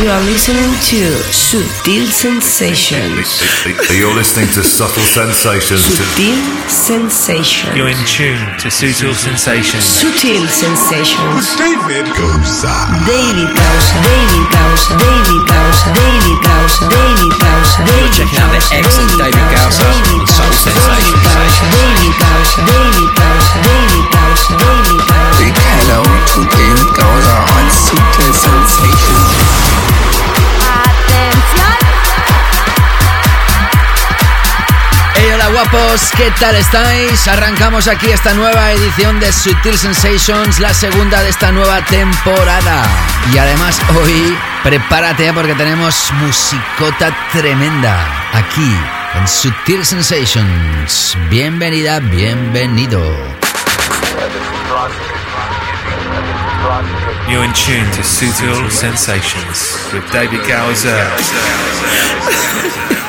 you are listening to Sutil Sensations. You're listening to Subtle Sensations. Sutil Sensations. You're in tune to Sutil Sensations. Sutil Sensations. David Goza. David Gausa, David Gausa, David Gausa, David Gausa, David Gausa, David checking out the excellent David Gausa on Soul Sensations. David Gausa, David Gausa, David Gausa, David Gausa. Big hello to David Gausa on Sutil Sensations. Hey, hola guapos, ¿qué tal estáis? Arrancamos aquí esta nueva edición de Sutil Sensations, la segunda de esta nueva temporada. Y además hoy prepárate porque tenemos musicota tremenda aquí en Sutil Sensations. Bienvenida, bienvenido. You're in tune to Sutil Sensations with David Gowser.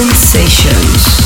Sensations.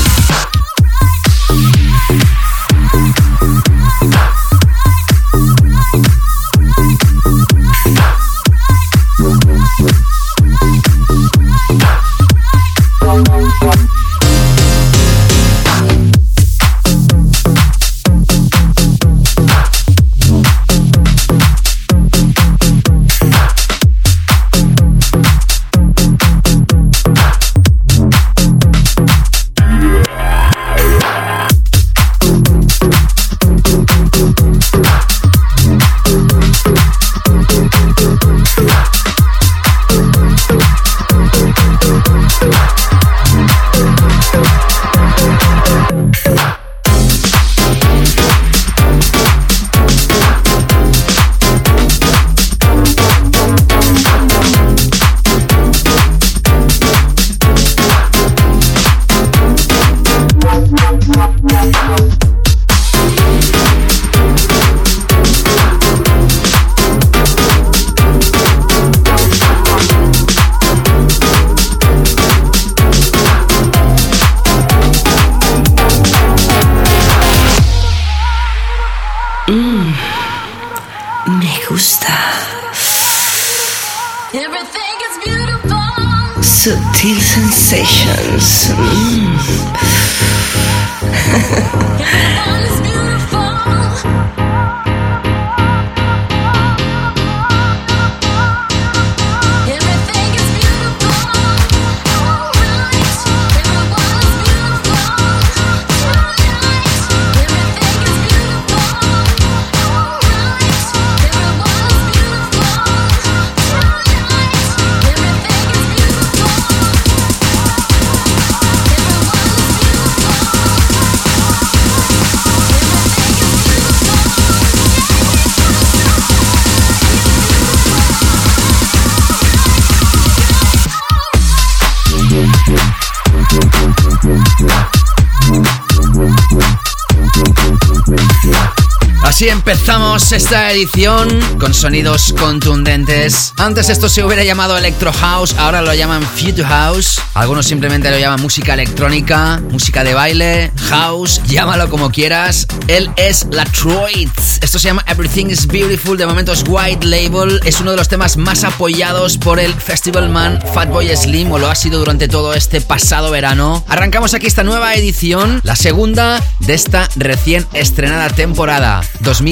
Empezamos esta edición con sonidos contundentes. Antes esto se hubiera llamado Electro House, ahora lo llaman Future House. Algunos simplemente lo llaman música electrónica, música de baile, house, llámalo como quieras. Él es Latroit. Esto se llama Everything is Beautiful, de momento es White Label. Es uno de los temas más apoyados por el Festival Man Fatboy Slim, o lo ha sido durante todo este pasado verano. Arrancamos aquí esta nueva edición, la segunda de esta recién estrenada temporada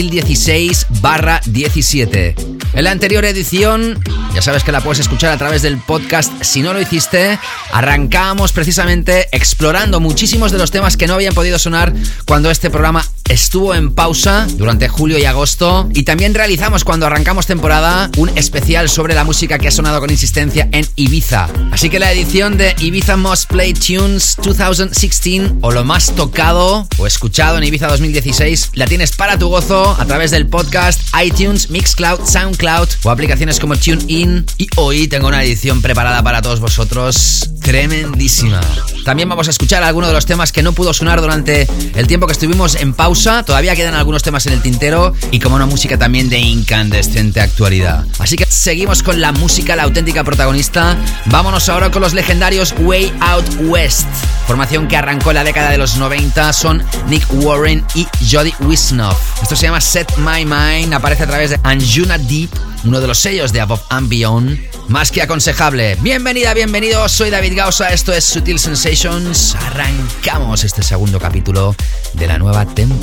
2016-17. En la anterior edición, ya sabes que la puedes escuchar a través del podcast si no lo hiciste, arrancábamos precisamente explorando muchísimos de los temas que no habían podido sonar cuando este programa estuvo en pausa durante julio y agosto y también realizamos cuando arrancamos temporada un especial sobre la música que ha sonado con insistencia en Ibiza. Así que la edición de Ibiza Most Play Tunes 2016 o lo más tocado o escuchado en Ibiza 2016 la tienes para tu gozo a través del podcast iTunes, Mixcloud, Soundcloud o aplicaciones como TuneIn y hoy tengo una edición preparada para todos vosotros tremendísima. También vamos a escuchar algunos de los temas que no pudo sonar durante el tiempo que estuvimos en pausa. Todavía quedan algunos temas en el tintero y como una música también de incandescente actualidad. Así que seguimos con la música, la auténtica protagonista. Vámonos ahora con los legendarios Way Out West. Formación que arrancó en la década de los 90 son Nick Warren y Jody Wisnoff. Esto se llama Set My Mind, aparece a través de Anjuna Deep, uno de los sellos de Above and Beyond. Más que aconsejable. Bienvenida, bienvenido. Soy David Gausa. Esto es Sutil Sensations. Arrancamos este segundo capítulo de la nueva temporada.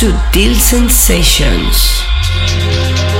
Sutil Sensations.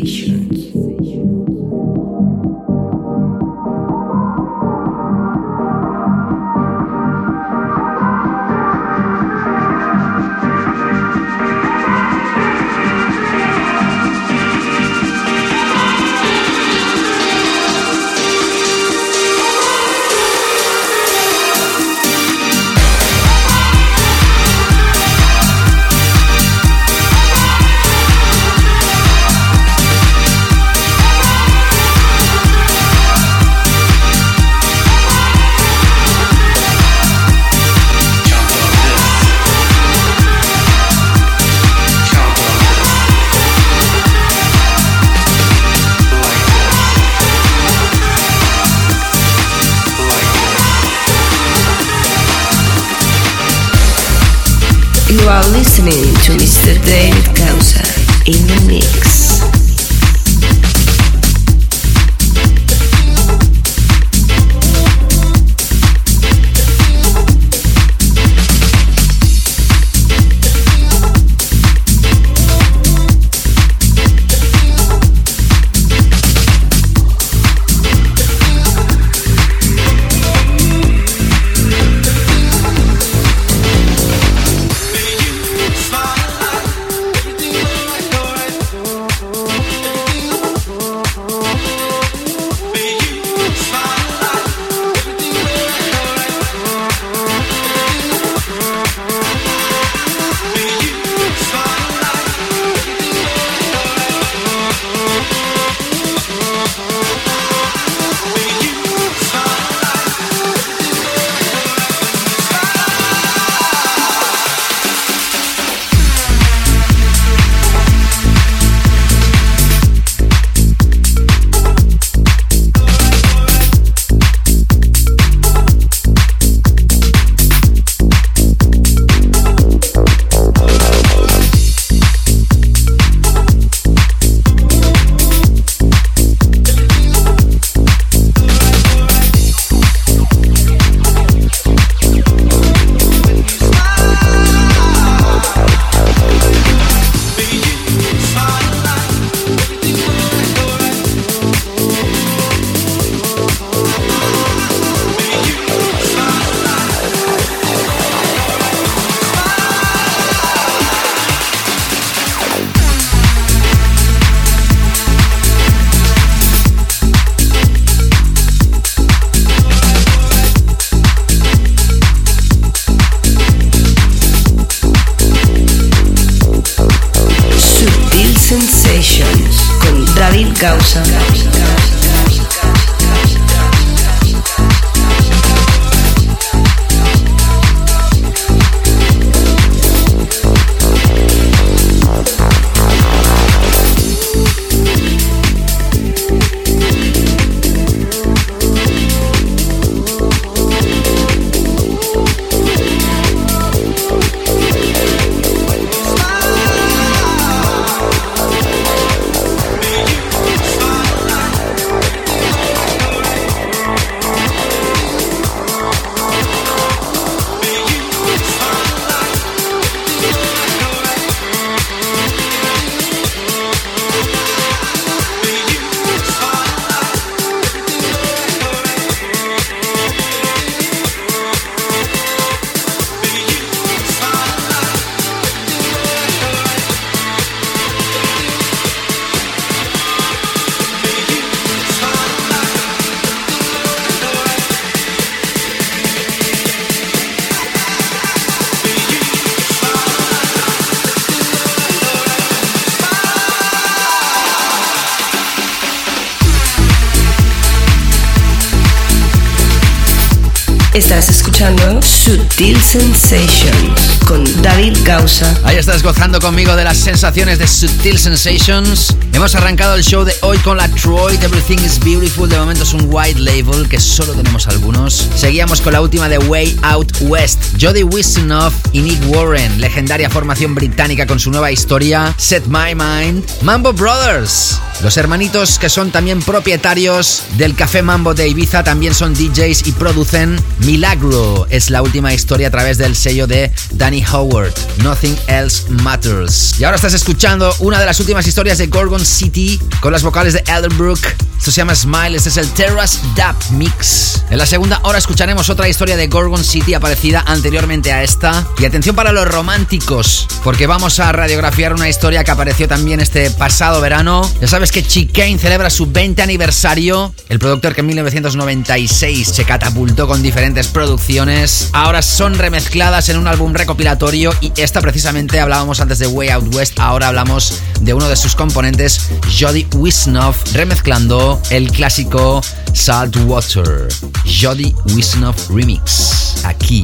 Sensations con David Gausa. Ahí estás gozando conmigo de las sensaciones de Sutil Sensations. Hemos arrancado el show de hoy con la Troy, Everything is Beautiful. De momento es un white label que solo tenemos algunos. Seguíamos con la última de Way Out West. Jody Wisternoff y Nick Warren, legendaria formación británica con su nueva historia, Set My Mind. Mambo Brothers, los hermanitos que son también propietarios del Café Mambo de Ibiza, también son DJs y producen Milagro. Es la última historia a través del sello de Danny Howard. Nothing Else Matters. Y ahora estás escuchando una de las últimas historias de Gorgon City con las vocales de Elderbrook. Esto se llama Smile, este es el Terrace Dub Mix. En la segunda hora escucharemos otra historia de Gorgon City aparecida anteriormente a esta. Y atención para los románticos, porque vamos a radiografiar una historia que apareció también este pasado verano. Ya sabes que Chicane celebra su 20 aniversario. El productor que en 1996 se catapultó con diferentes producciones, ahora son remezcladas en un álbum recopilatorio y esta precisamente hablábamos antes de Way Out West, ahora hablamos de uno de sus componentes, Jody Wisnoff, remezclando el clásico Saltwater. Jody Wisnoff Remix. Aquí,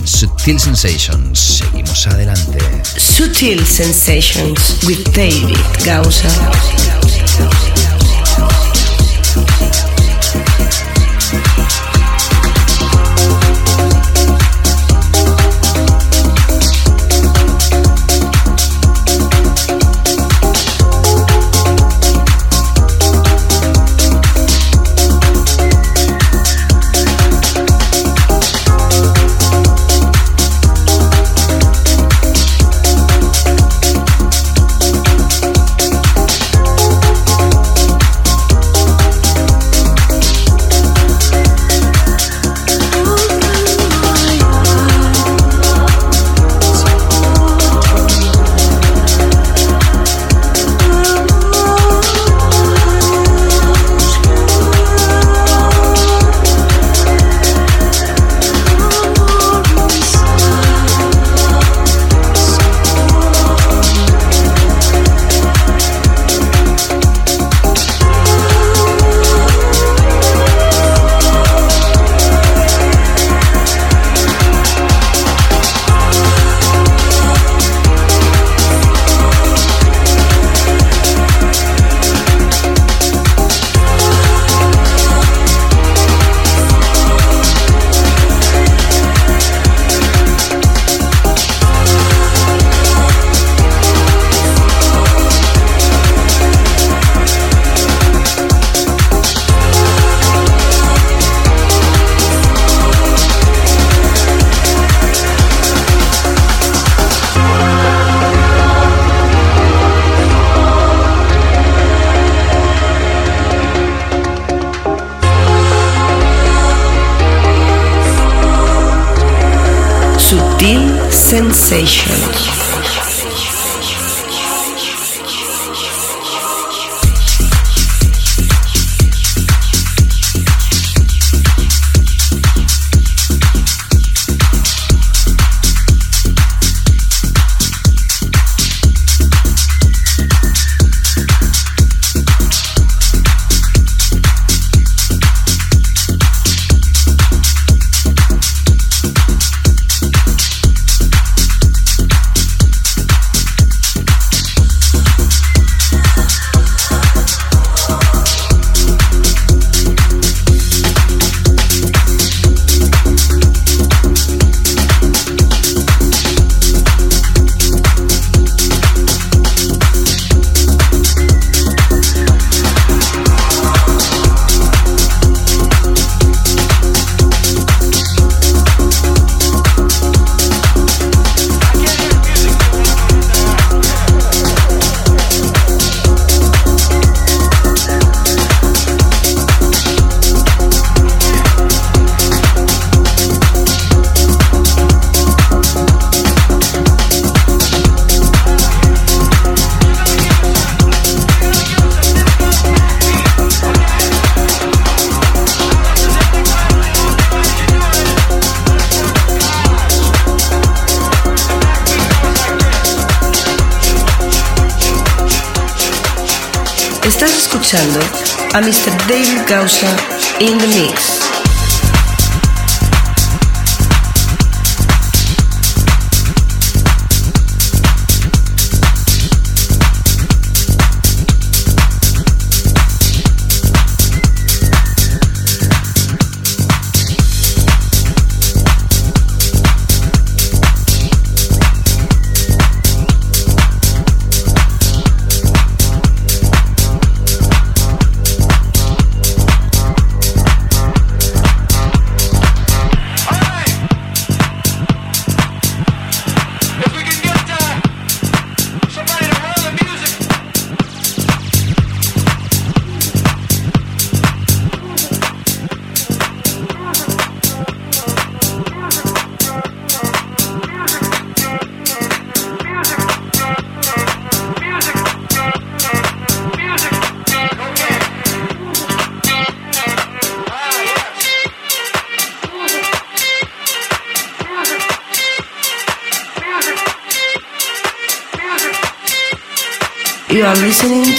en Sutil Sensations. Seguimos adelante. Sutil Sensations with David Gausa.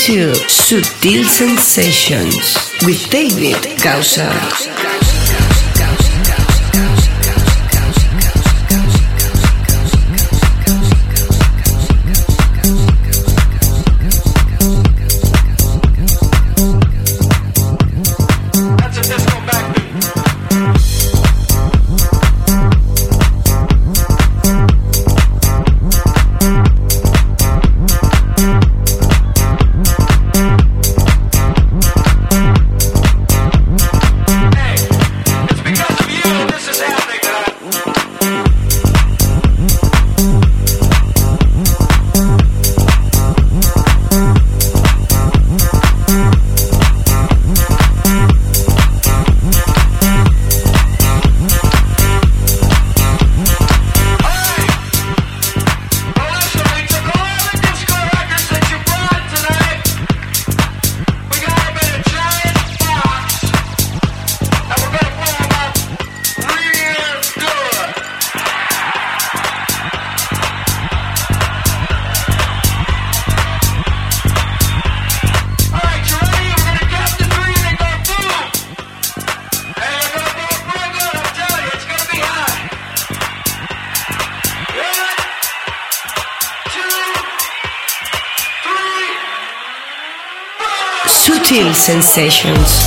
To Sutil Sensations with David Gausser. Sensations.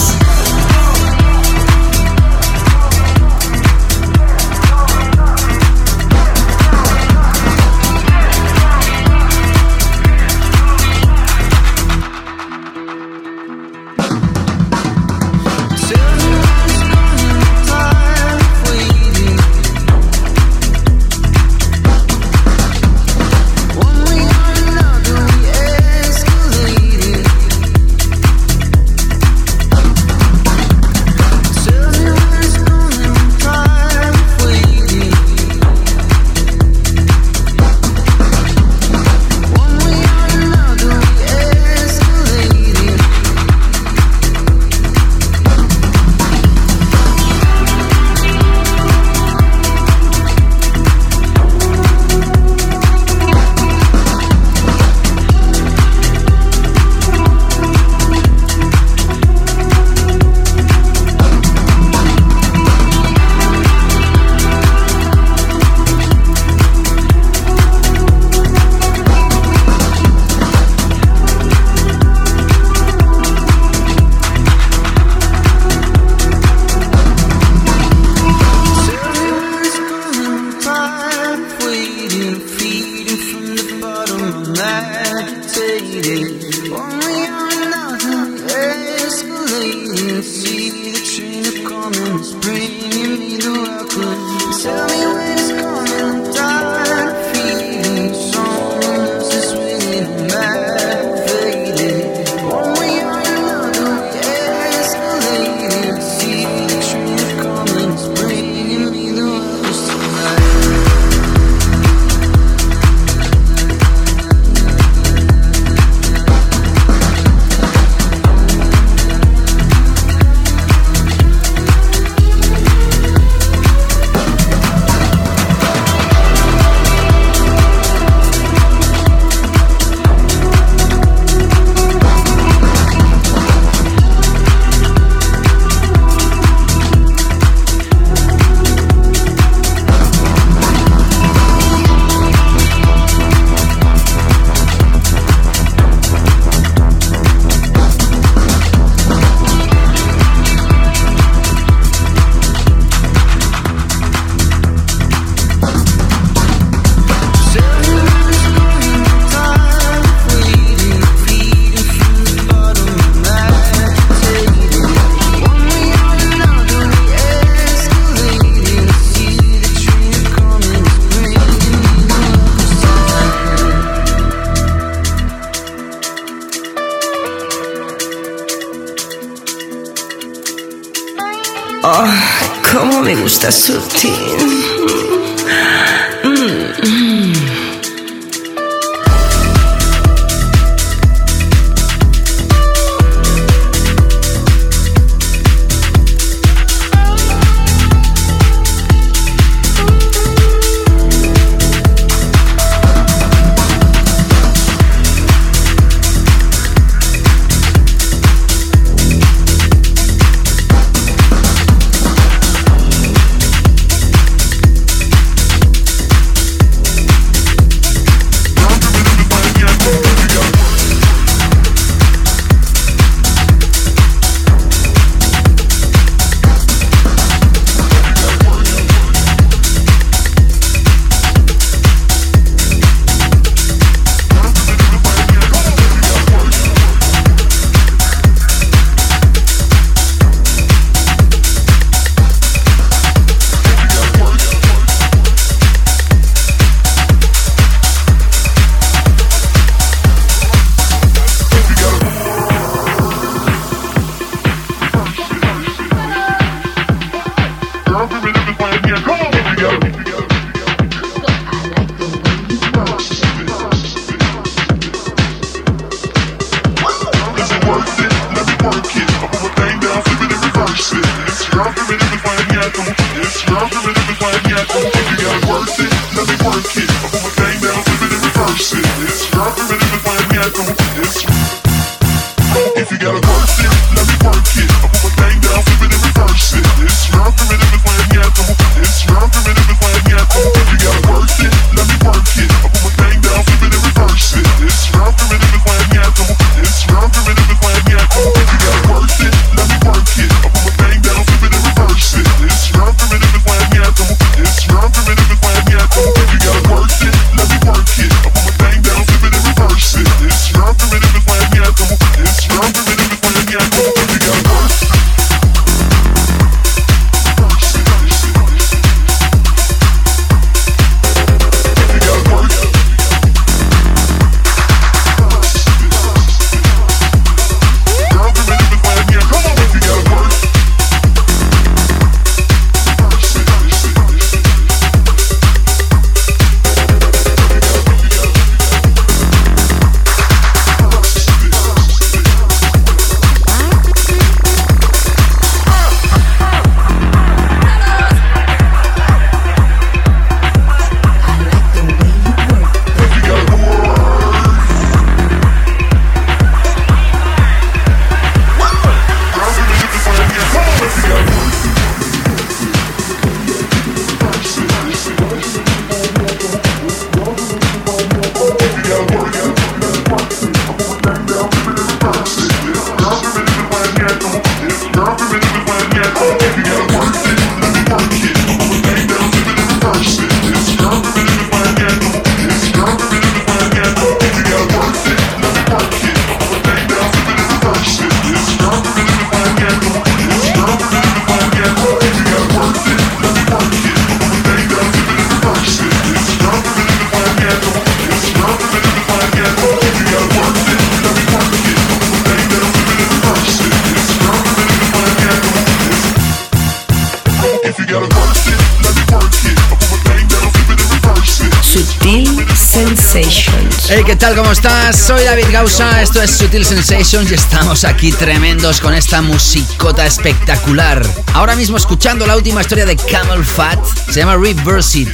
Sensations. Hey, ¿qué tal? ¿Cómo estás? Soy David Gausa, esto es Sutil Sensations y estamos aquí tremendos con esta musicota espectacular. Ahora mismo escuchando la última historia de Camel Fat, se llama Reverse It.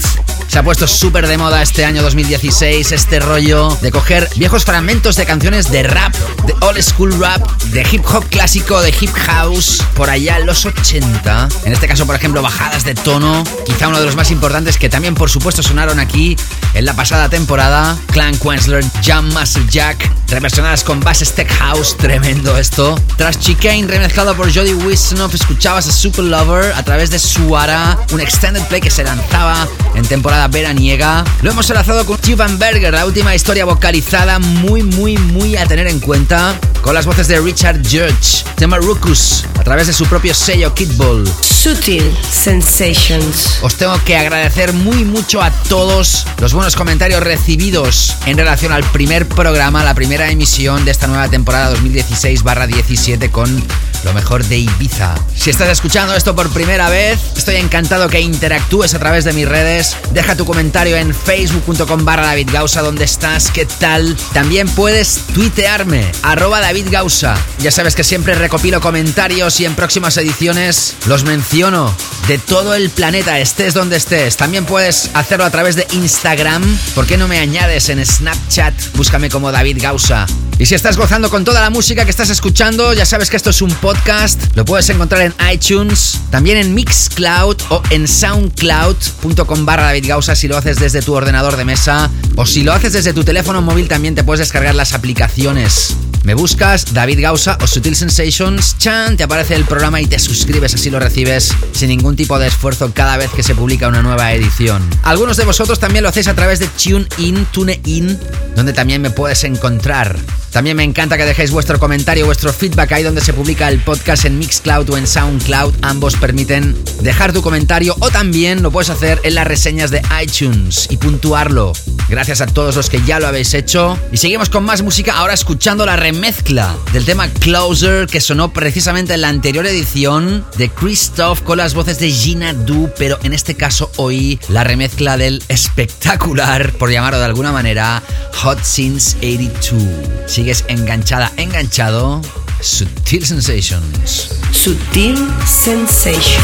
Se ha puesto súper de moda este año 2016 este rollo de coger viejos fragmentos de canciones de rap, de old school rap, de hip hop clásico, de hip house, por allá en los 80. En este caso, por ejemplo, bajadas de tono, quizá uno de los más importantes que también por supuesto sonaron aquí en la pasada temporada, Clan Quensler, Jam Master Jack, reversionadas con bases tech house, tremendo esto. Tras Chicane remezclado por Jody Wisnoff, escuchabas a Super Lover a través de Suara, un extended play que se lanzaba en temporada veraniega. Lo hemos enlazado con Steven Berger, la última historia vocalizada muy, muy, muy a tener en cuenta, con las voces de Richard Judge, tema Ruckus, a través de su propio sello Kidball. Sutil Sensations. Os tengo que agradecer muy mucho a todos los buenos comentarios recibidos en relación al primer programa, la primera emisión de esta nueva temporada 2016-17 con lo mejor de Ibiza. Si estás escuchando esto por primera vez, estoy encantado que interactúes a través de mis redes. Deja tu comentario en facebook.com barra David Gausa, donde estás, qué tal. También puedes tuitearme, arroba David Gausa. Ya sabes que siempre recopilo comentarios y en próximas ediciones los menciono de todo el planeta, estés donde estés. También puedes hacerlo a través de Instagram. ¿Por qué no me añades en Snapchat? Búscame como David Gausa. Y si estás gozando con toda la música que estás escuchando, ya sabes que esto es un podcast. Lo puedes encontrar en iTunes, también en Mixcloud o en soundcloud.com barra David Gausa si lo haces desde tu ordenador de mesa. O si lo haces desde tu teléfono móvil también te puedes descargar las aplicaciones. Me buscas David Gausa o Sutil Sensations, chan, te aparece el programa y te suscribes, así lo recibes sin ningún tipo de esfuerzo cada vez que se publica una nueva edición. Algunos de vosotros también lo hacéis a través de TuneIn, TuneIn, donde también me puedes encontrar. También me encanta que dejéis vuestro comentario, vuestro feedback ahí donde se publica el podcast en Mixcloud o en Soundcloud. Ambos permiten dejar tu comentario o también lo puedes hacer en las reseñas de iTunes y puntuarlo. Gracias a todos los que ya lo habéis hecho. Y seguimos con más música, ahora escuchando la remezcla del tema Closer que sonó precisamente en la anterior edición de Christoph con las voces de Gina Du, pero en este caso hoy la remezcla del espectacular, por llamarlo de alguna manera, Hot Since 82. Sigues enganchada, enganchado. Sutil Sensations. Sutil Sensation.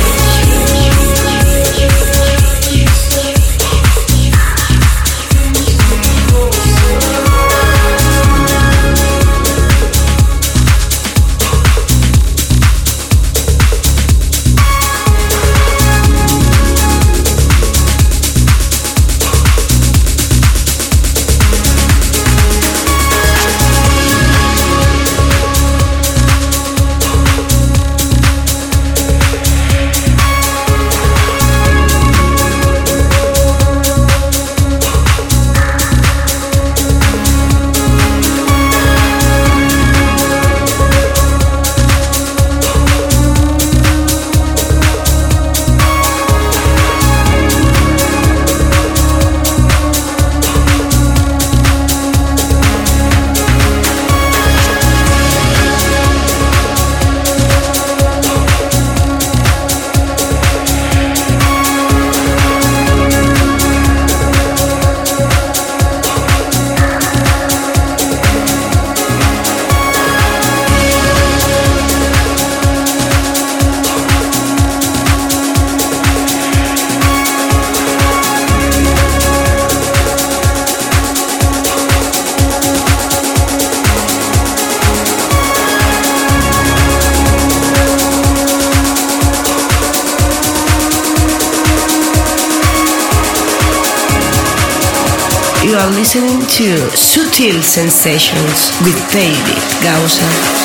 To Sutil Sensations with David Gausa.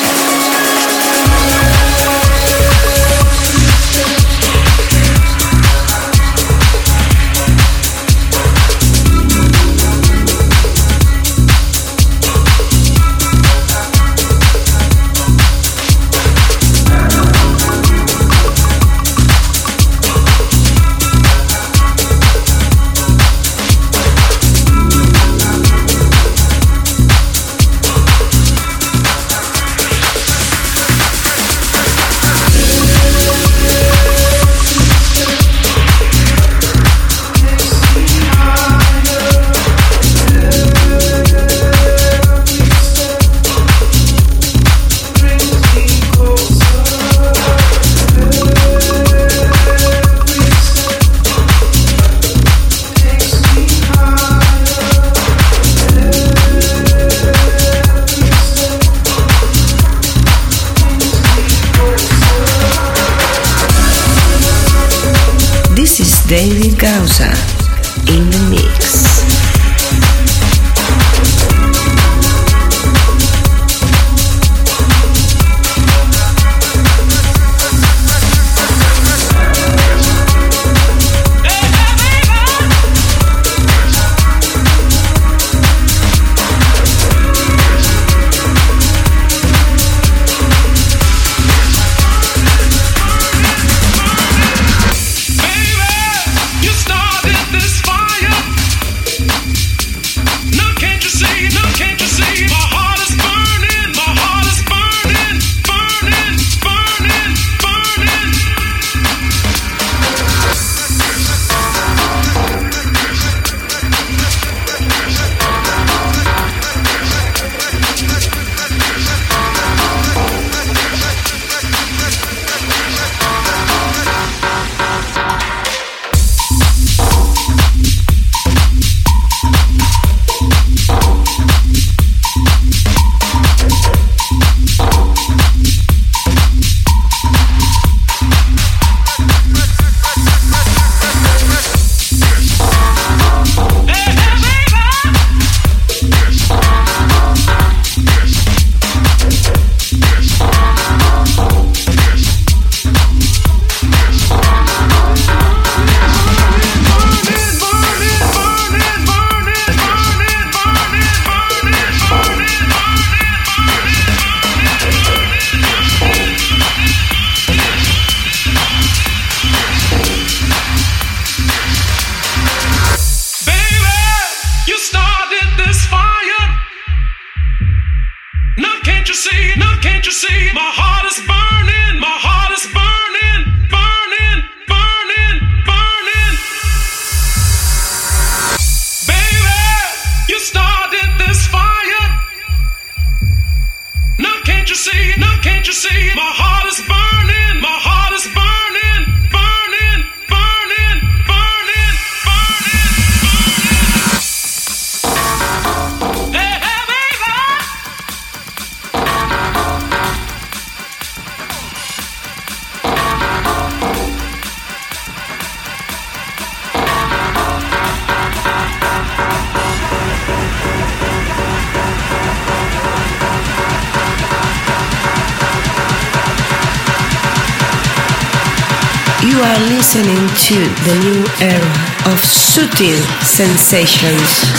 Sensations.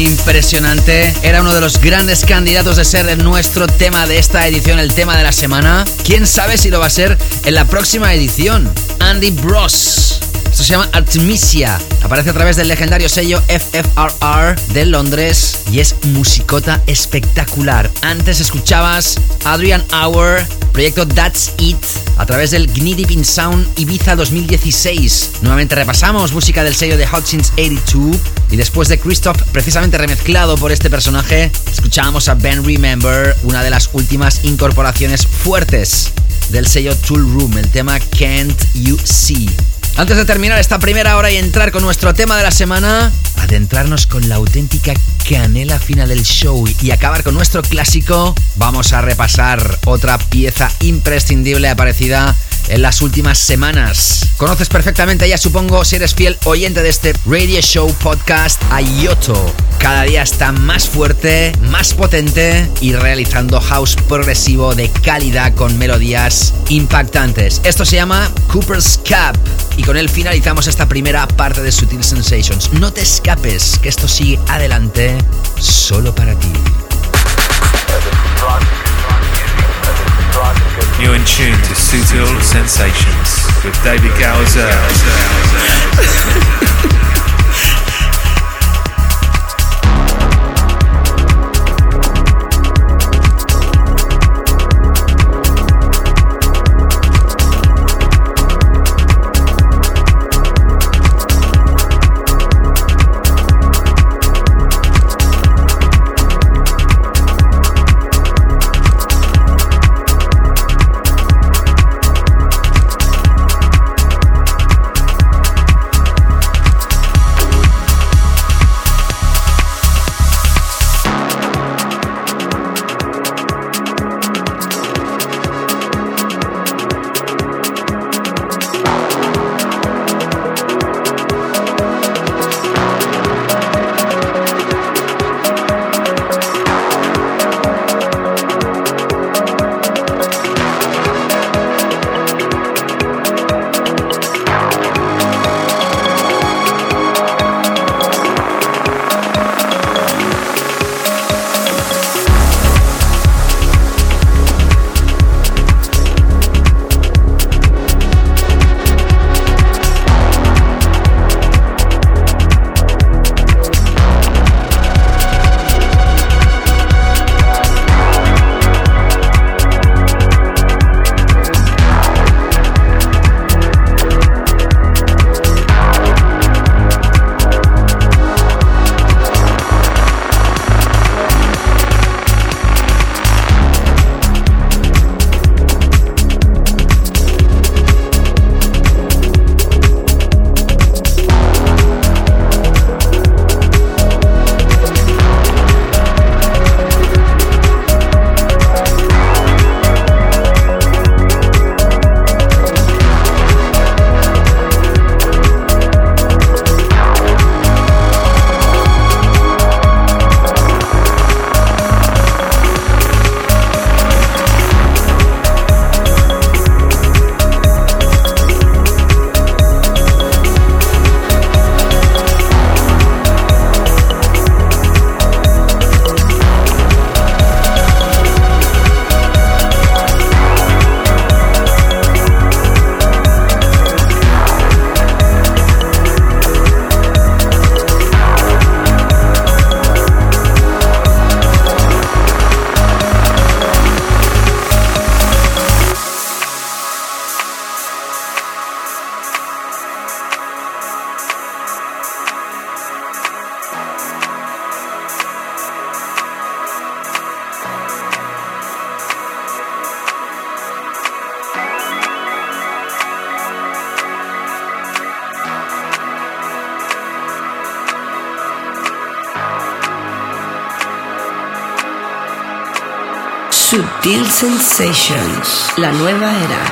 Impresionante. Era uno de los grandes candidatos de ser nuestro tema de esta edición, el tema de la semana. ¿Quién sabe si lo va a ser en la próxima edición? Andy Bros. Esto se llama Artemisia. Aparece a través del legendario sello FFRR de Londres y es musicota espectacular. Antes escuchabas Adrian Hour, proyecto That's It, a través del Gnidip in Sound Ibiza 2016. Nuevamente repasamos música del sello de Hot Since 82 y después de Christoph, precisamente remezclado por este personaje, escuchábamos a Ben Remember, una de las últimas incorporaciones fuertes del sello Tool Room, el tema Can't You See. Antes de terminar esta primera hora y entrar con nuestro tema de la semana, adentrarnos con la auténtica canela final del show y acabar con nuestro clásico, vamos a repasar otra pieza imprescindible aparecida en las últimas semanas. Conoces perfectamente ya supongo si eres fiel oyente de este radio show podcast a Yoto. Cada día está más fuerte, más potente y realizando house progresivo de calidad con melodías impactantes. Esto se llama Cooper's Cap y con él finalizamos esta primera parte de Sutil Sensations. No te escapes, que esto sigue adelante solo para ti. You're in tune to Sutil Sensations with David Gowser. Sensations, la nueva era.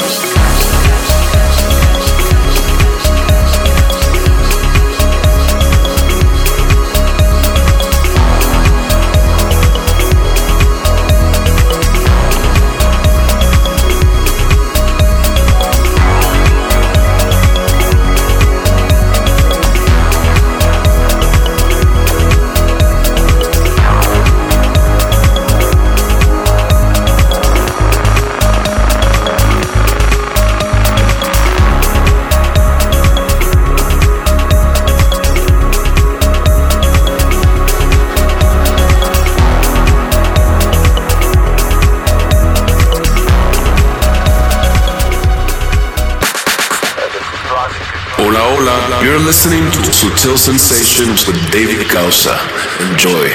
Hola, hola. You're listening to Sutil Sensations with David Gausa. Enjoy.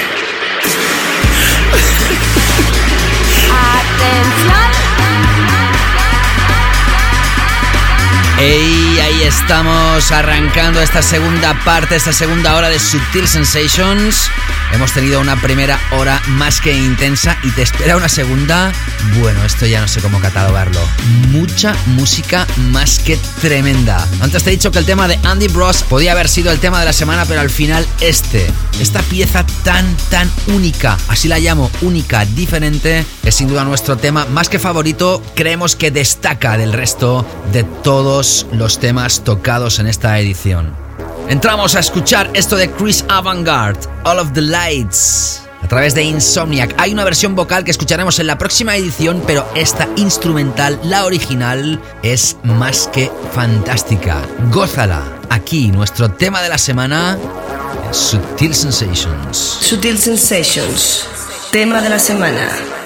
Ey, ahí estamos arrancando esta segunda parte, esta segunda hora de Subtil Sensations. Hemos tenido una primera hora más que intensa y te espera una segunda. Bueno, esto ya no sé cómo catalogarlo. Mucha música más que tremenda. Antes te he dicho que el tema de Andy Bros podía haber sido el tema de la semana, pero al final este, esta pieza tan, tan única, así la llamo, única, diferente, es sin duda nuestro tema más que favorito. Creemos que destaca del resto de todos los temas tocados en esta edición. Entramos a escuchar esto de Chris Avantgarde, All of the Lights. A través de Insomniac hay una versión vocal que escucharemos en la próxima edición, pero esta instrumental, la original, es más que fantástica. Gózala. Aquí nuestro tema de la semana, Sutil Sensations. Sutil Sensations, tema de la semana.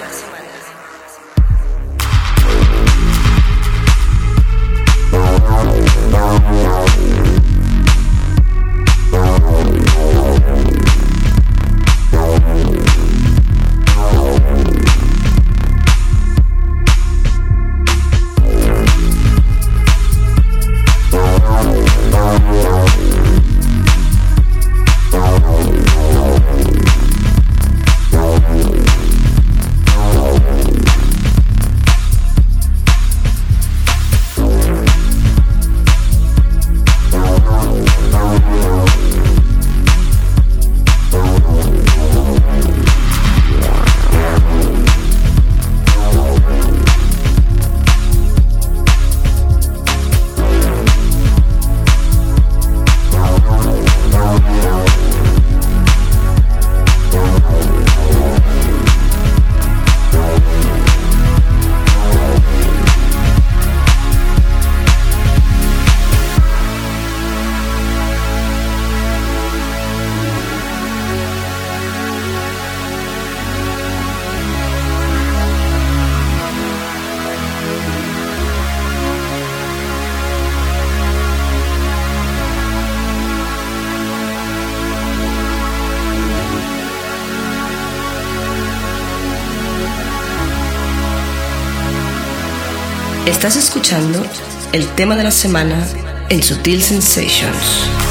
Estás escuchando el tema de la semana en Sutil Sensations.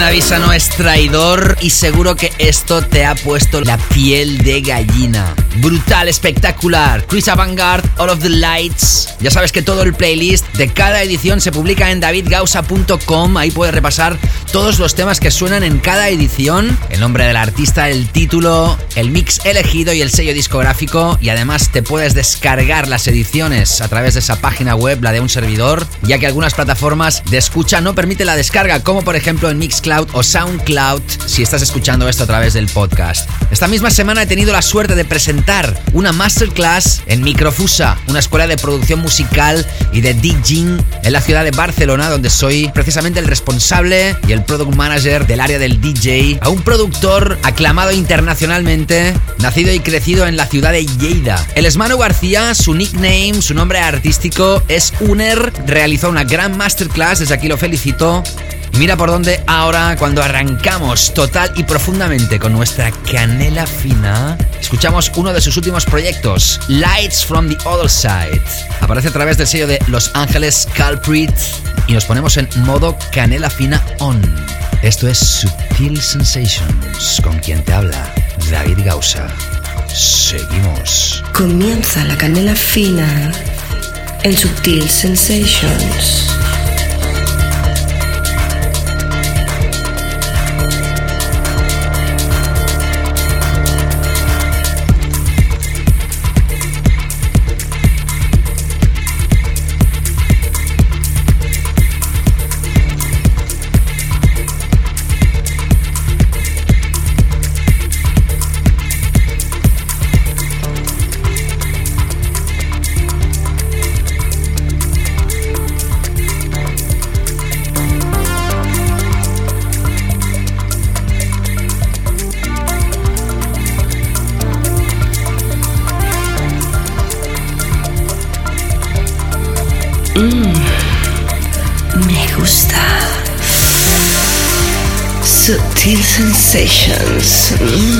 Quien avisa no es traidor y seguro que esto te ha puesto la piel de gallina. Brutal, espectacular. Chris Avantgarde, All of the Lights. Ya sabes que todo el playlist de cada edición se publica en davidgausa.com. Ahí puedes repasar todos los temas que suenan en cada edición, el nombre del artista, el título, el mix elegido y el sello discográfico. Y además te puedes descargar las ediciones a través de esa página web, la de un servidor, ya que algunas plataformas de escucha no permiten la descarga, como por ejemplo en Mixcloud o SoundCloud, si estás escuchando esto a través del podcast. Esta misma semana he tenido la suerte de presentar una masterclass en Microfusa, una escuela de producción musical y de DJing en la ciudad de Barcelona, donde soy precisamente el responsable y el product manager del área del DJ, a un productor aclamado internacionalmente, nacido y crecido en la ciudad de Lleida. El Esmano García, su nickname, su nombre artístico es Uner, realizó una gran masterclass, desde aquí lo felicito. Mira por dónde ahora, cuando arrancamos total y profundamente con nuestra canela fina, escuchamos uno de sus últimos proyectos, Lights from the Other Side. Aparece a través del sello de Los Ángeles Culprit y nos ponemos en modo canela fina on. Esto es Subtil Sensations, con quien te habla David Gausa. Seguimos. Comienza la canela fina en Subtil Sensations. Sensations. Mm.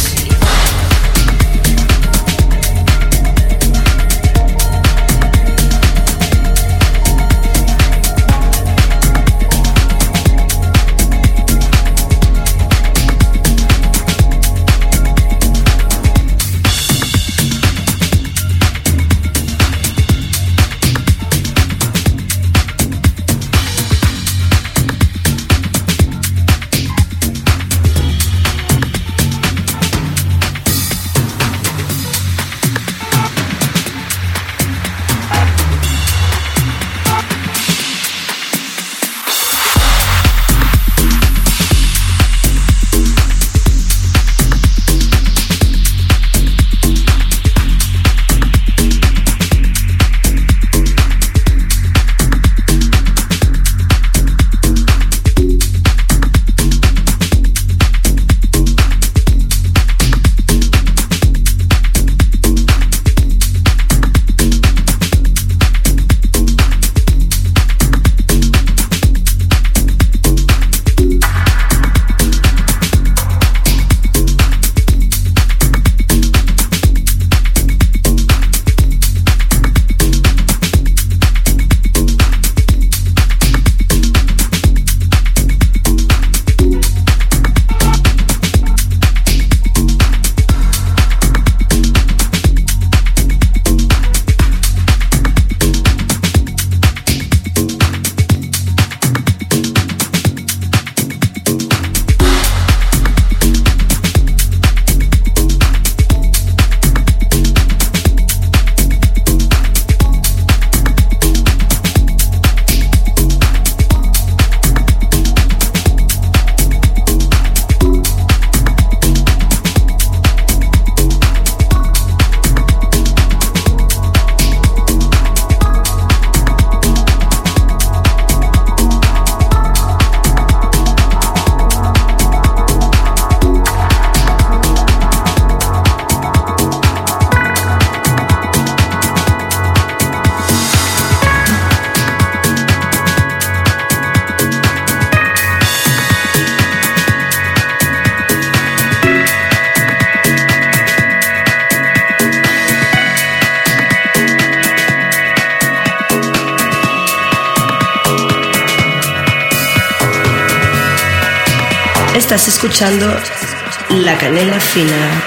Fina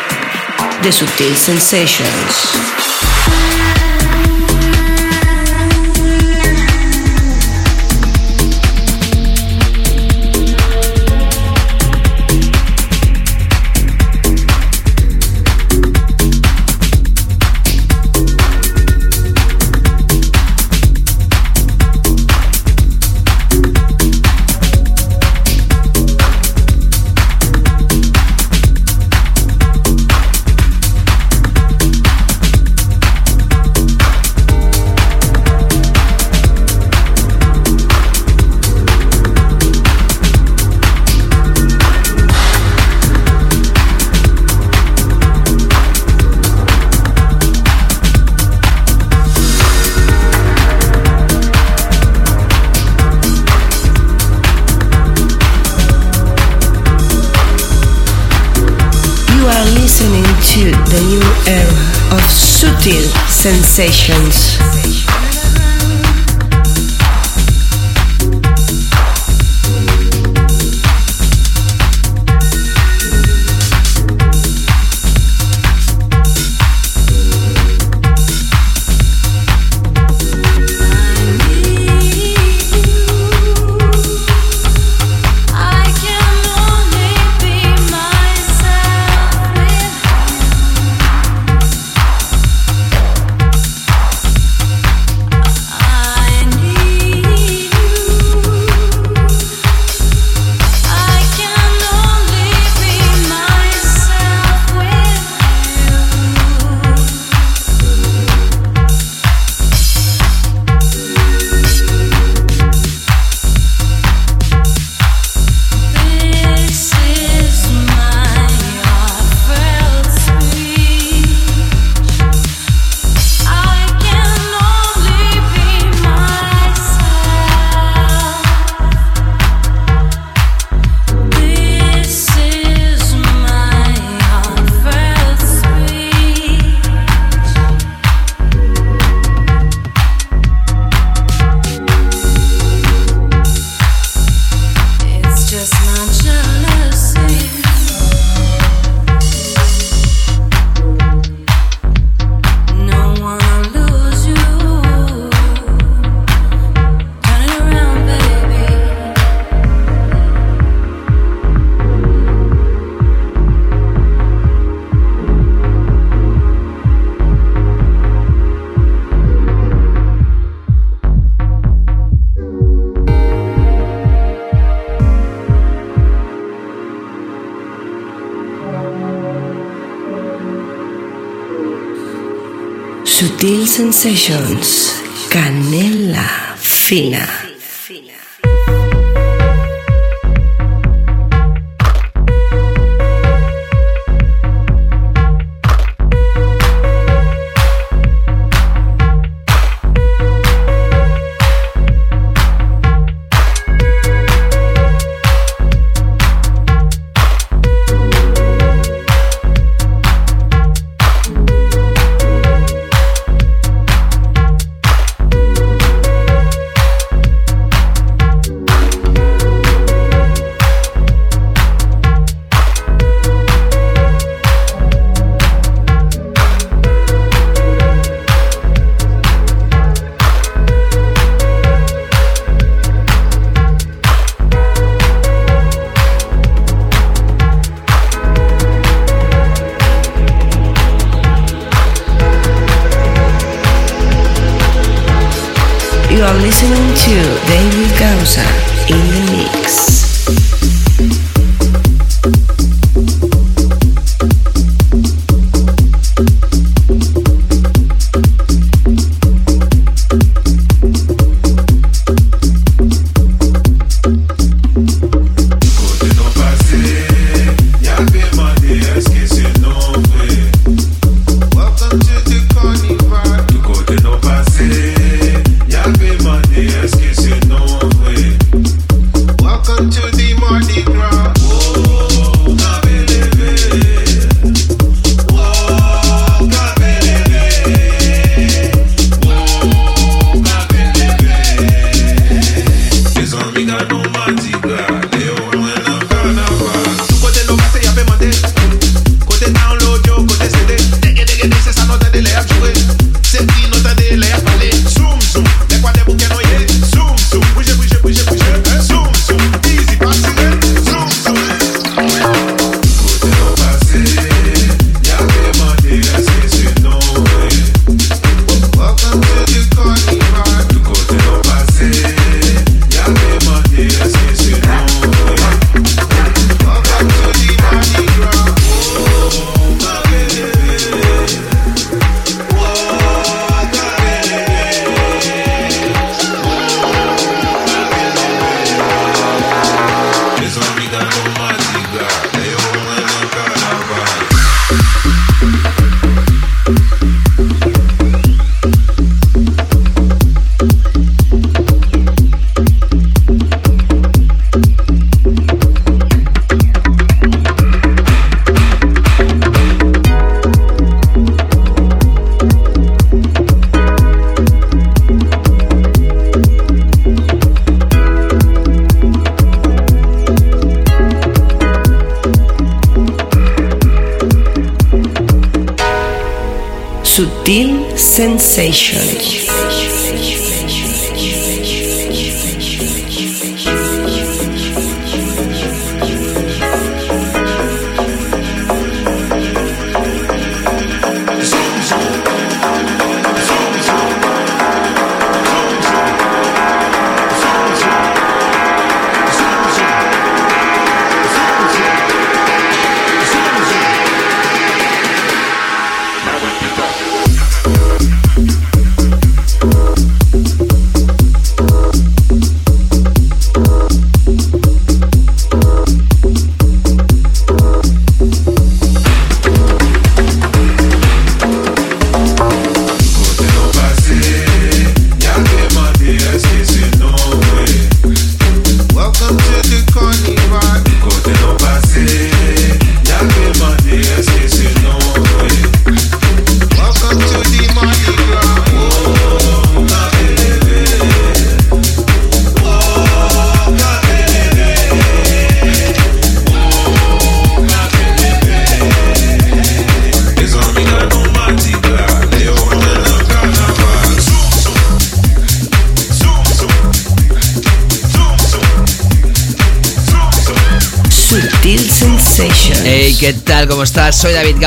de Sutil Sensations. Sensations. Sensations. Canela Fina.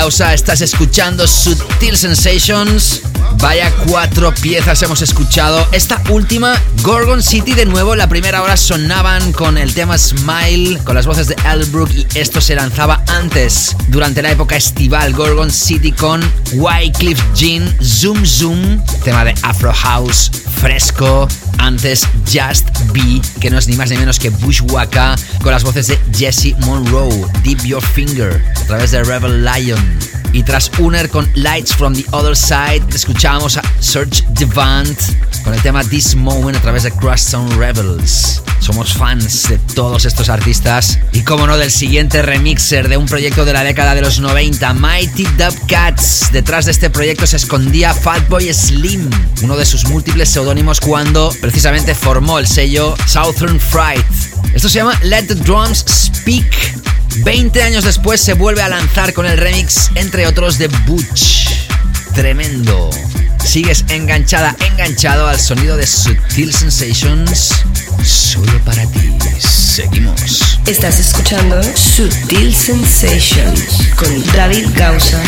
Estás escuchando Sutil Sensations. Vaya cuatro piezas hemos escuchado. Esta última, Gorgon City, de nuevo, la primera hora sonaban con el tema Smile, con las voces de Elbrook y esto se lanzaba antes, durante la época estival, Gorgon City con Wycliffe Jean, Zoom Zoom, tema de Afro House, fresco. Antes Just Be, que no es ni más ni menos que Bushwaka, con las voces de Jesse Monroe, Deep Your Finger, a través de Rebel Lion. Y tras Uner con Lights from the Other Side, escuchábamos a Search Devant con el tema This Moment a través de Crosstown Rebels. Somos fans de todos estos artistas y como no del siguiente remixer de un proyecto de la década de los 90, Mighty Dub Cats. Detrás de este proyecto se escondía Fatboy Slim, uno de sus múltiples seudónimos cuando precisamente formó el sello Southern Fright. Esto se llama Let the Drums Speak. 20 años después se vuelve a lanzar con el remix, entre otros, de Butch. Tremendo. Sigues enganchada, enganchado al sonido de Sutil Sensations. Solo para ti. Seguimos. Estás escuchando Sutil Sensations con David Gausa.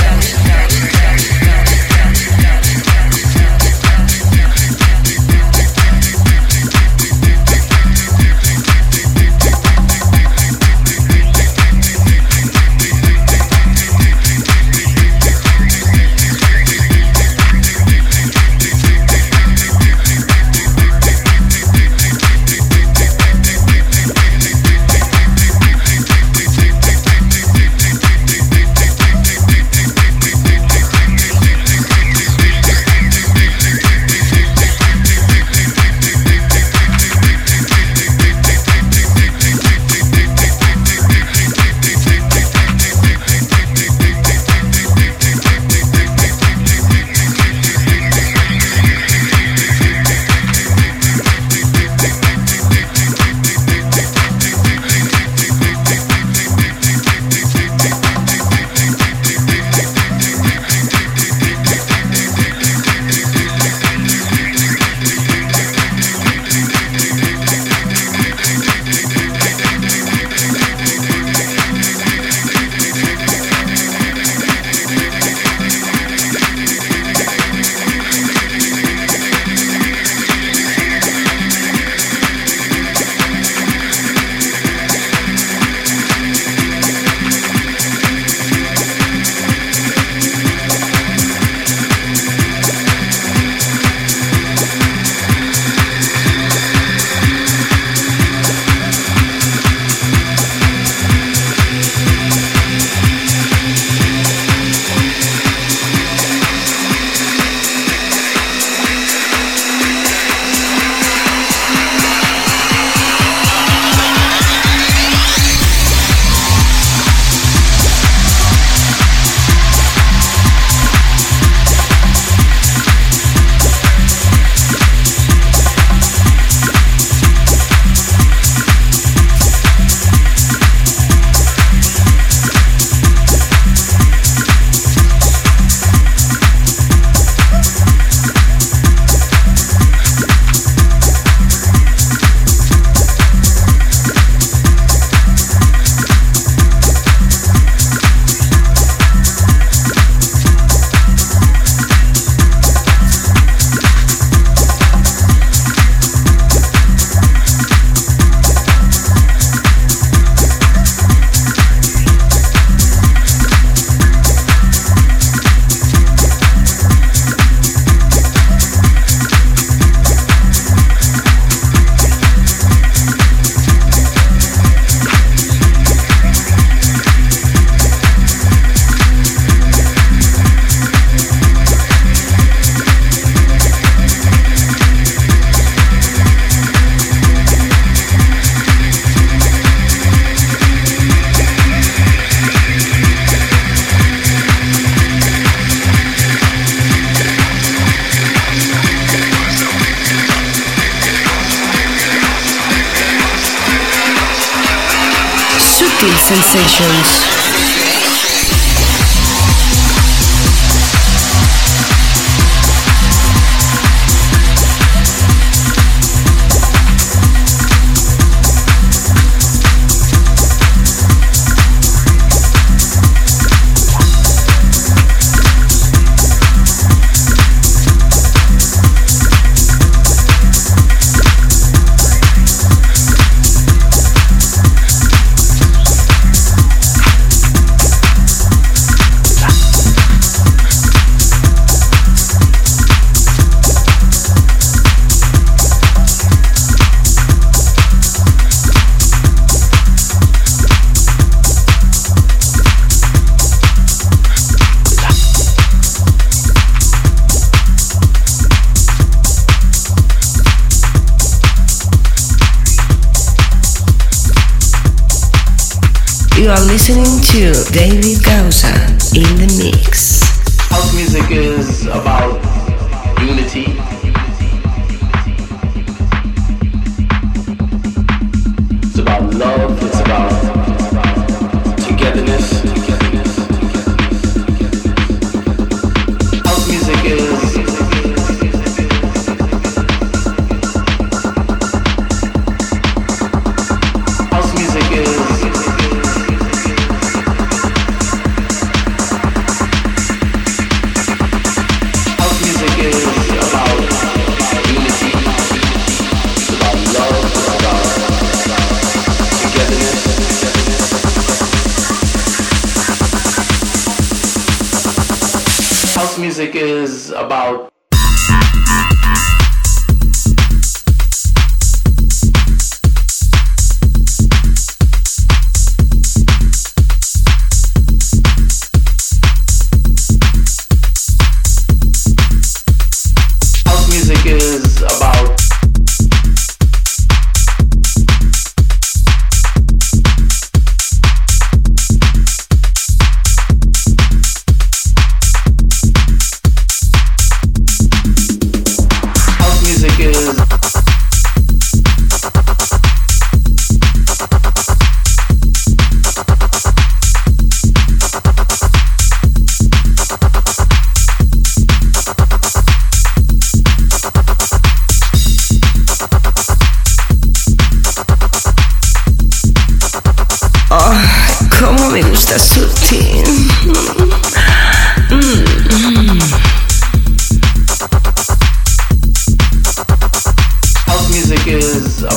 Daily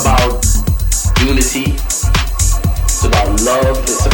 about unity. It's about love. It's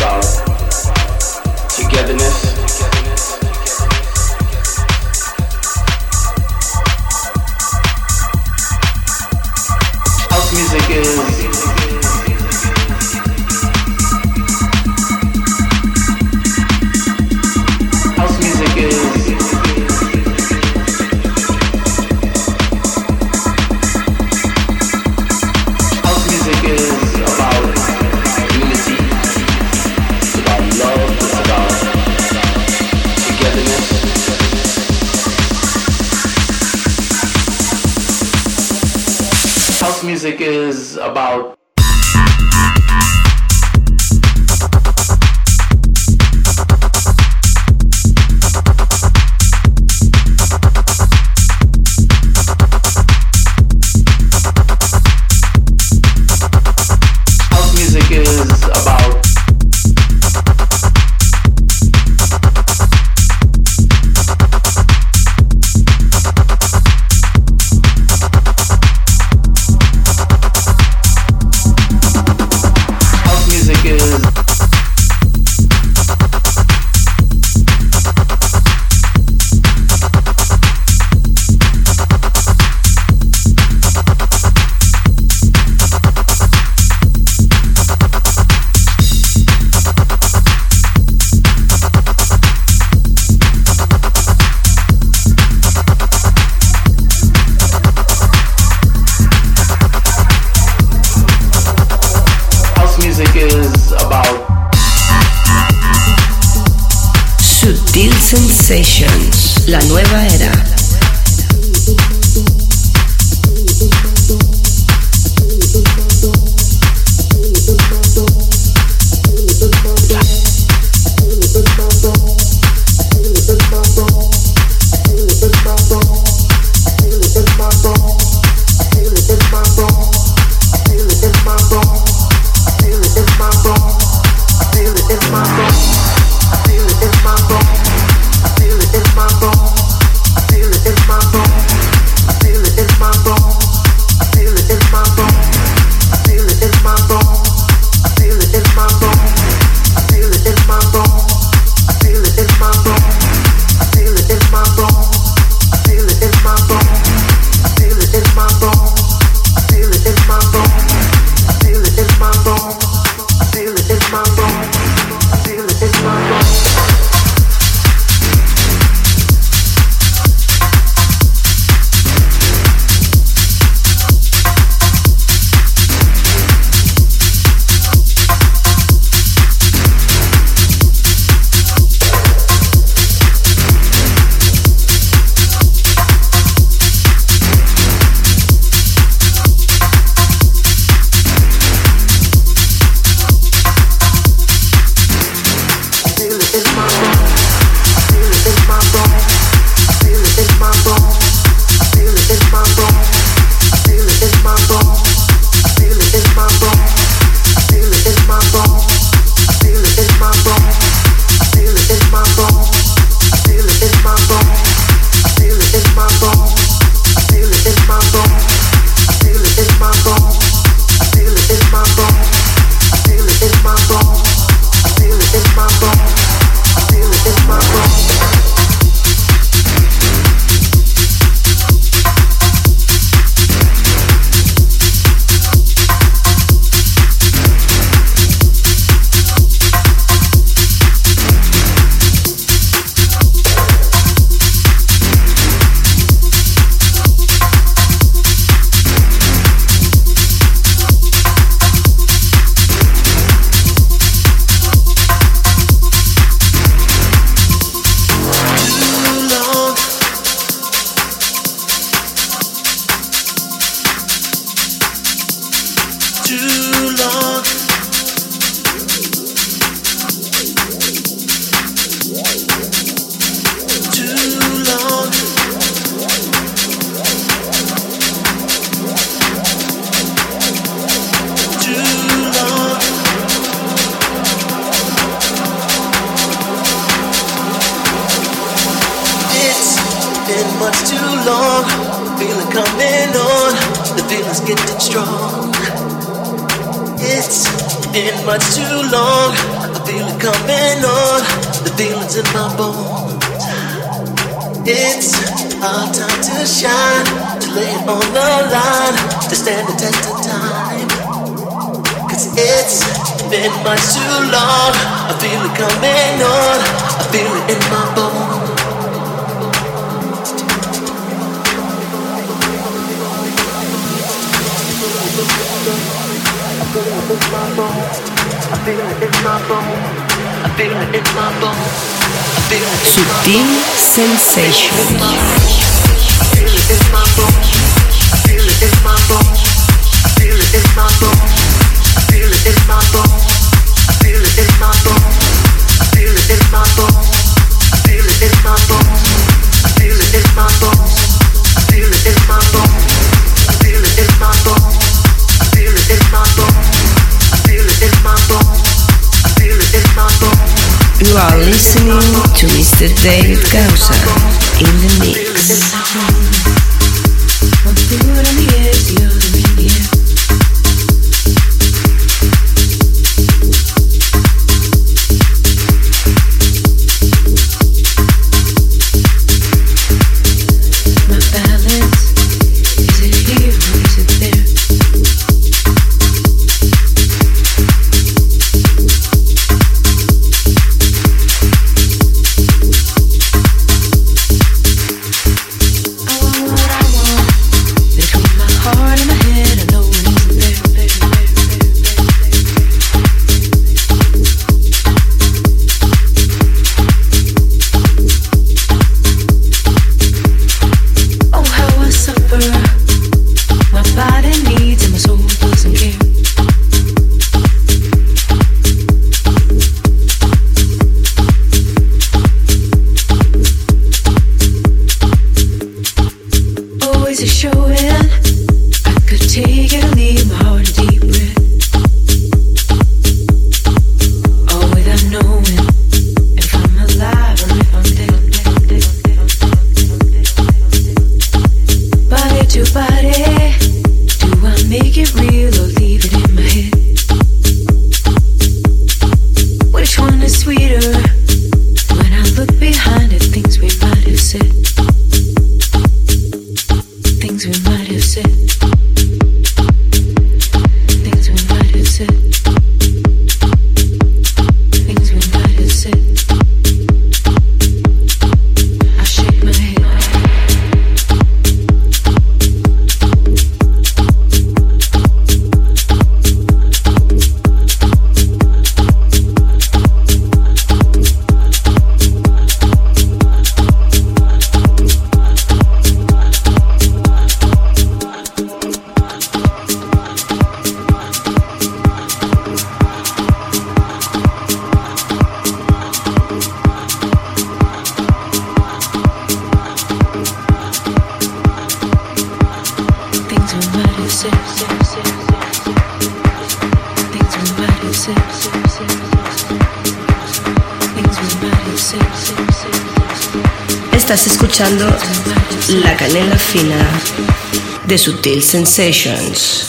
Sutil Sensations.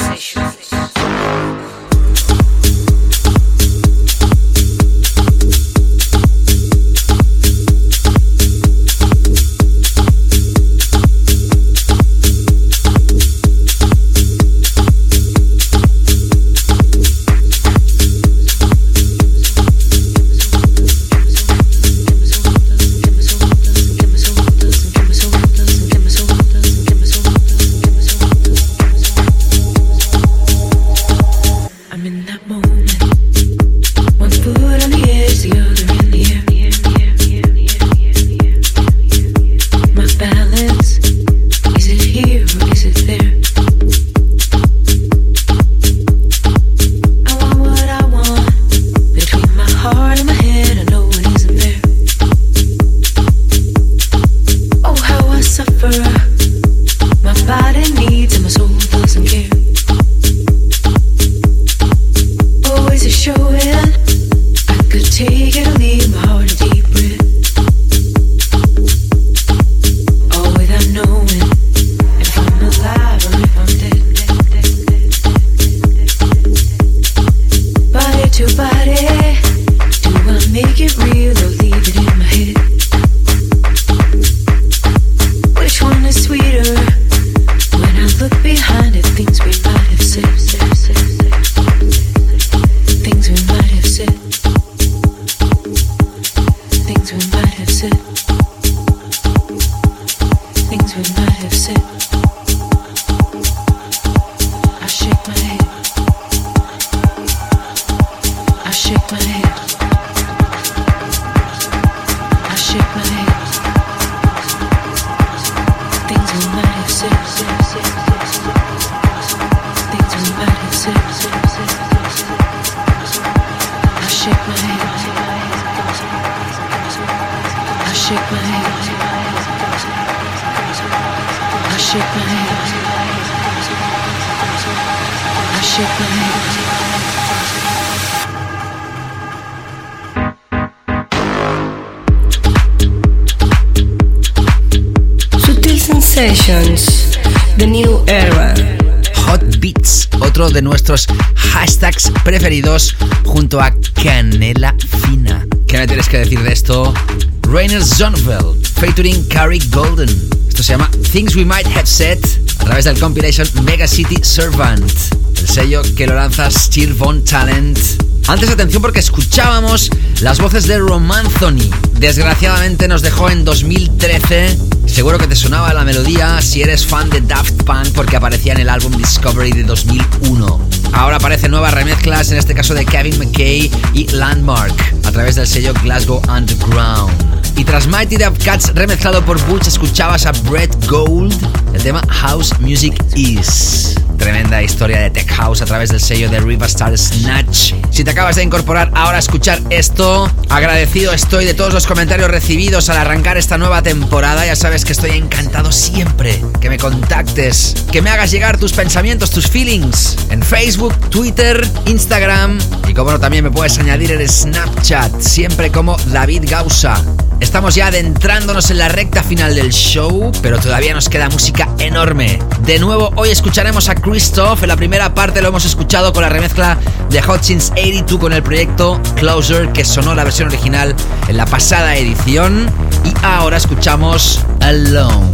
De nuestros hashtags preferidos junto a Canela Fina. ¿Qué me tienes que decir de esto? Rainer Zonveld, featuring Carrie Golden. Esto se llama Things We Might Have Said a través del compilation Mega City Servant, el sello que lo lanza Steel Von Talent. Antes atención porque escuchábamos las voces de Romanthony. Desgraciadamente nos dejó en 2013 Seguro que te sonaba la melodía si eres fan de Daft Punk porque aparecía en el álbum Discovery de 2001. Ahora aparecen nuevas remezclas, en este caso de Kevin McKay y Landmark, a través del sello Glasgow Underground. Y tras Mighty Dub Cats remezclado por Butch, escuchabas a Brett Gold, el tema House Music Is. Tremenda historia de Tech House a través del sello de Riverstar Snatch. Si te acabas de incorporar ahora a escuchar esto, agradecido estoy de todos los comentarios recibidos al arrancar esta nueva temporada. Ya sabes que estoy encantado siempre que me contactes, que me hagas llegar tus pensamientos, tus feelings en Facebook, Twitter, Instagram y como no también me puedes añadir en Snapchat, siempre como David Gausa. Estamos ya adentrándonos en la recta final del show, pero todavía nos queda música enorme. De nuevo, hoy escucharemos a Christoph. En la primera parte lo hemos escuchado con la remezcla de Hot 82 con el proyecto Closer, que sonó la versión original en la pasada edición. Y ahora escuchamos Alone.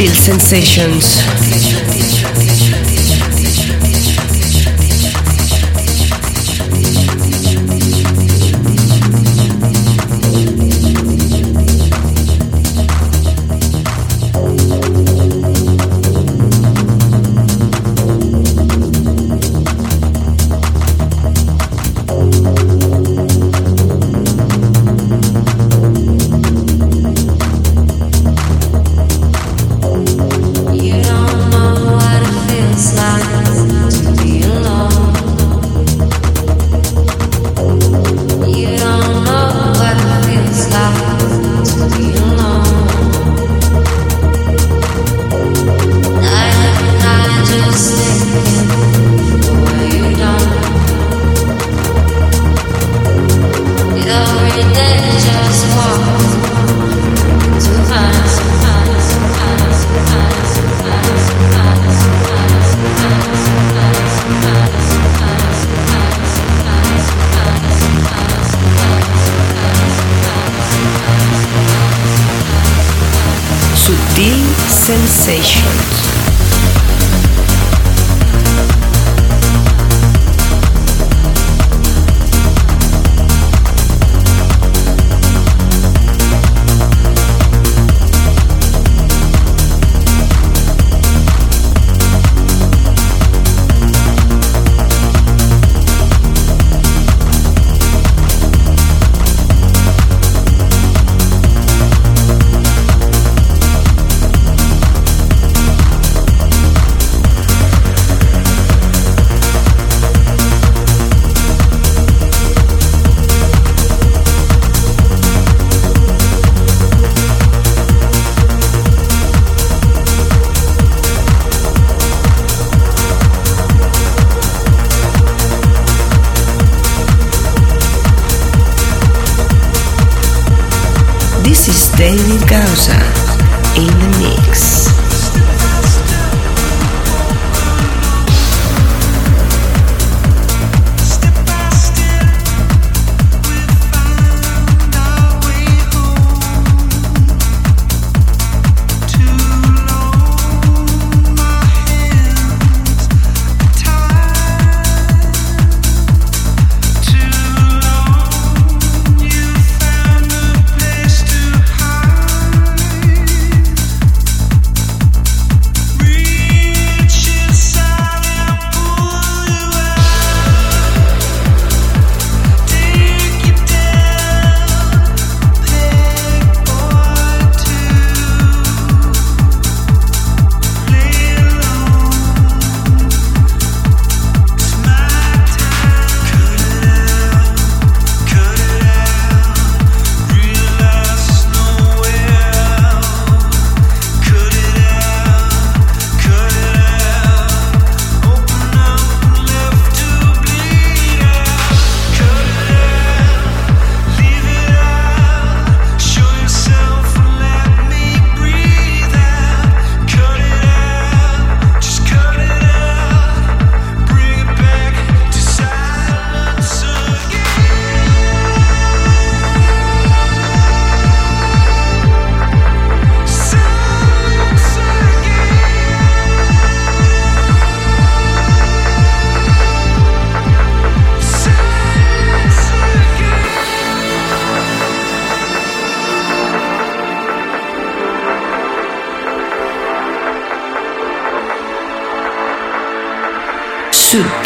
Feel sensations.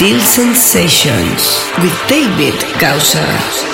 Sutil Sensations with David Gausa.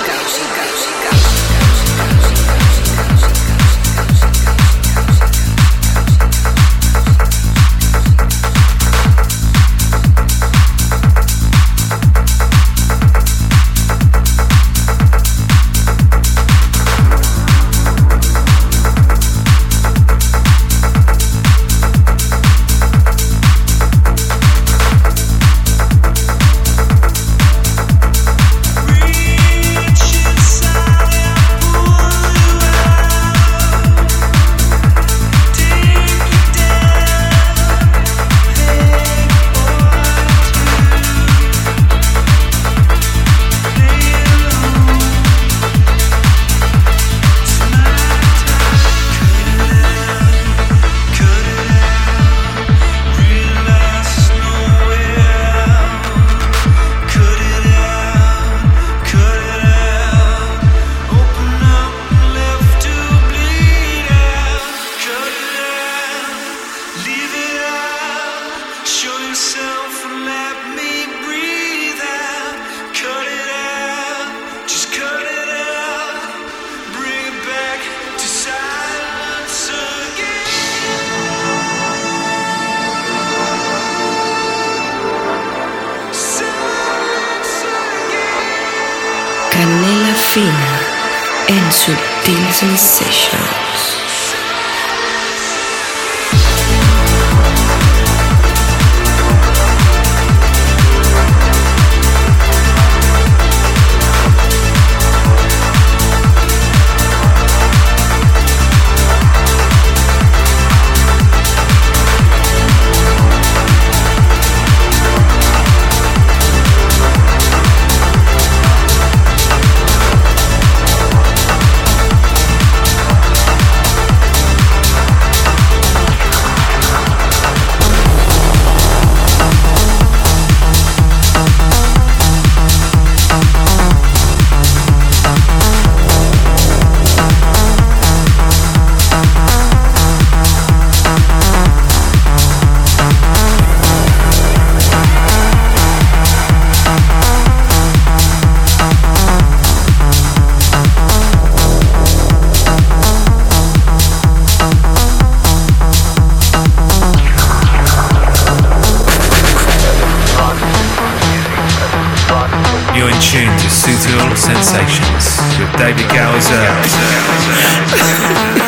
Uh-huh.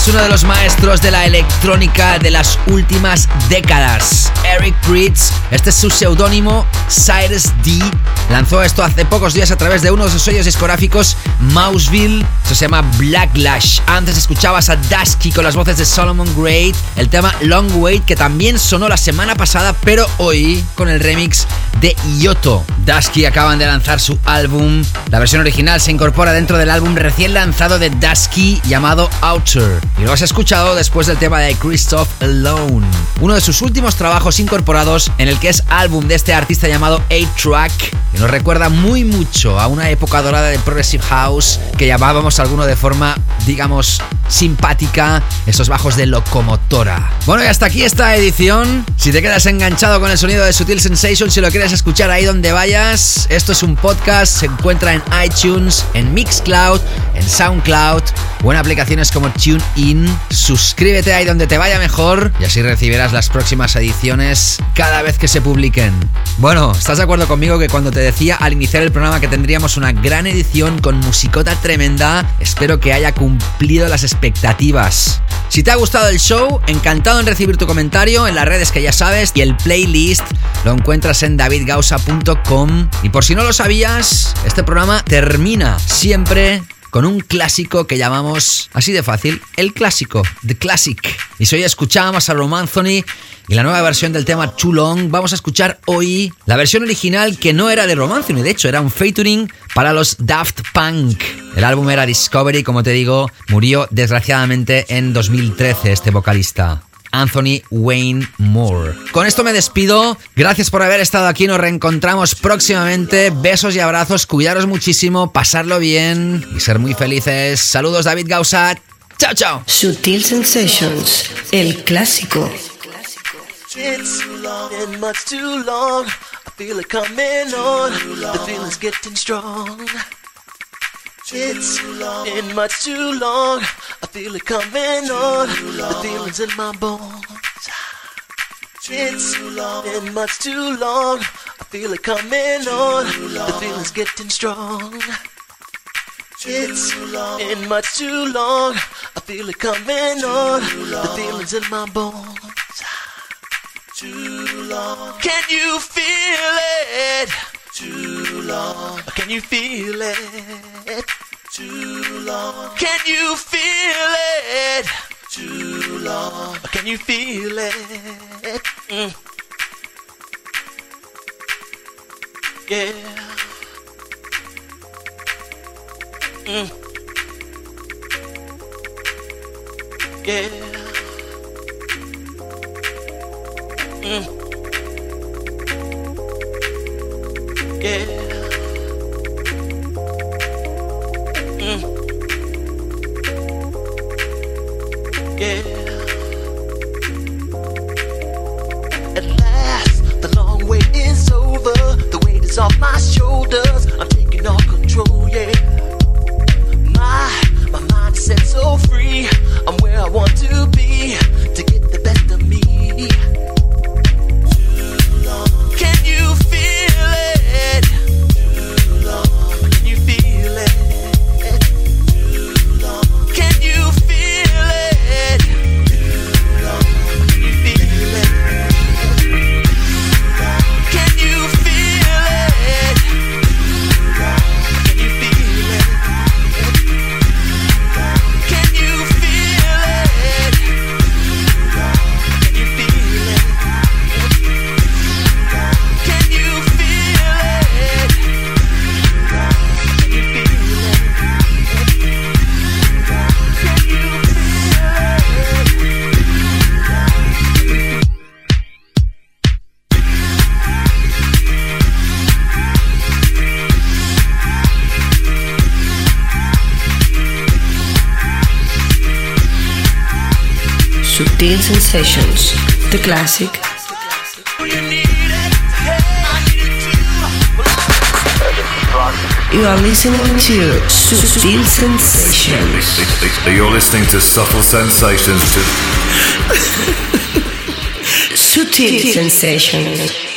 dudas uno de los maestros de la electrónica de las últimas décadas, Eric Pritz. Este es su seudónimo, Cyrus D. Lanzó esto hace pocos días a través de uno de sus sellos discográficos, Mouseville. Esto se llama Blacklash. Antes escuchabas a Dusky con las voces de Solomon Great, el tema Long Wait, que también sonó la semana pasada, pero hoy con el remix de Yoto. Dusky acaban de lanzar su álbum. La versión original se incorpora dentro del álbum recién lanzado de Dusky llamado Outer. Y lo has escuchado después del tema de Christoph Alone, uno de sus últimos trabajos incorporados en el que es álbum de este artista llamado A-Track, que nos recuerda muy mucho a una época dorada de Progressive House que llamábamos alguno de forma, digamos, simpática, esos bajos de locomotora. Bueno, y hasta aquí esta edición. Si te quedas enganchado con el sonido de Sutil Sensation, si lo quieres escuchar ahí donde vayas, esto es un podcast, se encuentra en iTunes, en Mixcloud, en Soundcloud o en aplicaciones como TuneIn. Suscríbete ahí donde te vaya mejor y así recibirás las próximas ediciones cada vez que se publiquen. Bueno, ¿estás de acuerdo conmigo que cuando te decía al iniciar el programa que tendríamos una gran edición con musicota tremenda, espero que haya cumplido las expectativas? Si te ha gustado el show, encantado en recibir tu comentario en las redes que ya sabes y el playlist lo encuentras en davidgausa.com. Y por si no lo sabías, este programa termina siempre con un clásico que llamamos así de fácil, el clásico, The Classic. Y si hoy escuchábamos a Rom Anthony y la nueva versión del tema Too vamos a escuchar hoy la versión original que no era de Rom Anthony, de hecho era un featuring para los Daft Punk. El álbum era Discovery, como te digo, murió desgraciadamente en 2013 este vocalista. Anthony Wayne Moore. Con esto me despido. Gracias por haber estado aquí. Nos reencontramos próximamente. Besos y abrazos. Cuidaros muchísimo. Pasarlo bien y ser muy felices. Saludos, David Gausa. Chao, chao. Sutil Sensations, el clásico. It's been much too long. I feel it coming on. The feeling's getting strong. It's been much too long. I feel it coming on. The feeling's in my bones. It's been much too long. I feel it coming on. The feeling's getting strong. It's been much too long. I feel it coming on. The feeling's in my bones. Too long. Can you feel it? Too long. Can you feel it? Too long. Can you feel it? Too long. Can you feel it? Mm. Yeah. Mm. Yeah. Mm. Yeah. Mm. Yeah. At last, the long wait is over. The weight is off my shoulders. I'm taking all control, yeah. My, my so free. I'm where I want to be to Sutil Sensations, the classic. You are listening to Subtle Sensations. You're listening to Subtle Sensations. Subtle Sensations.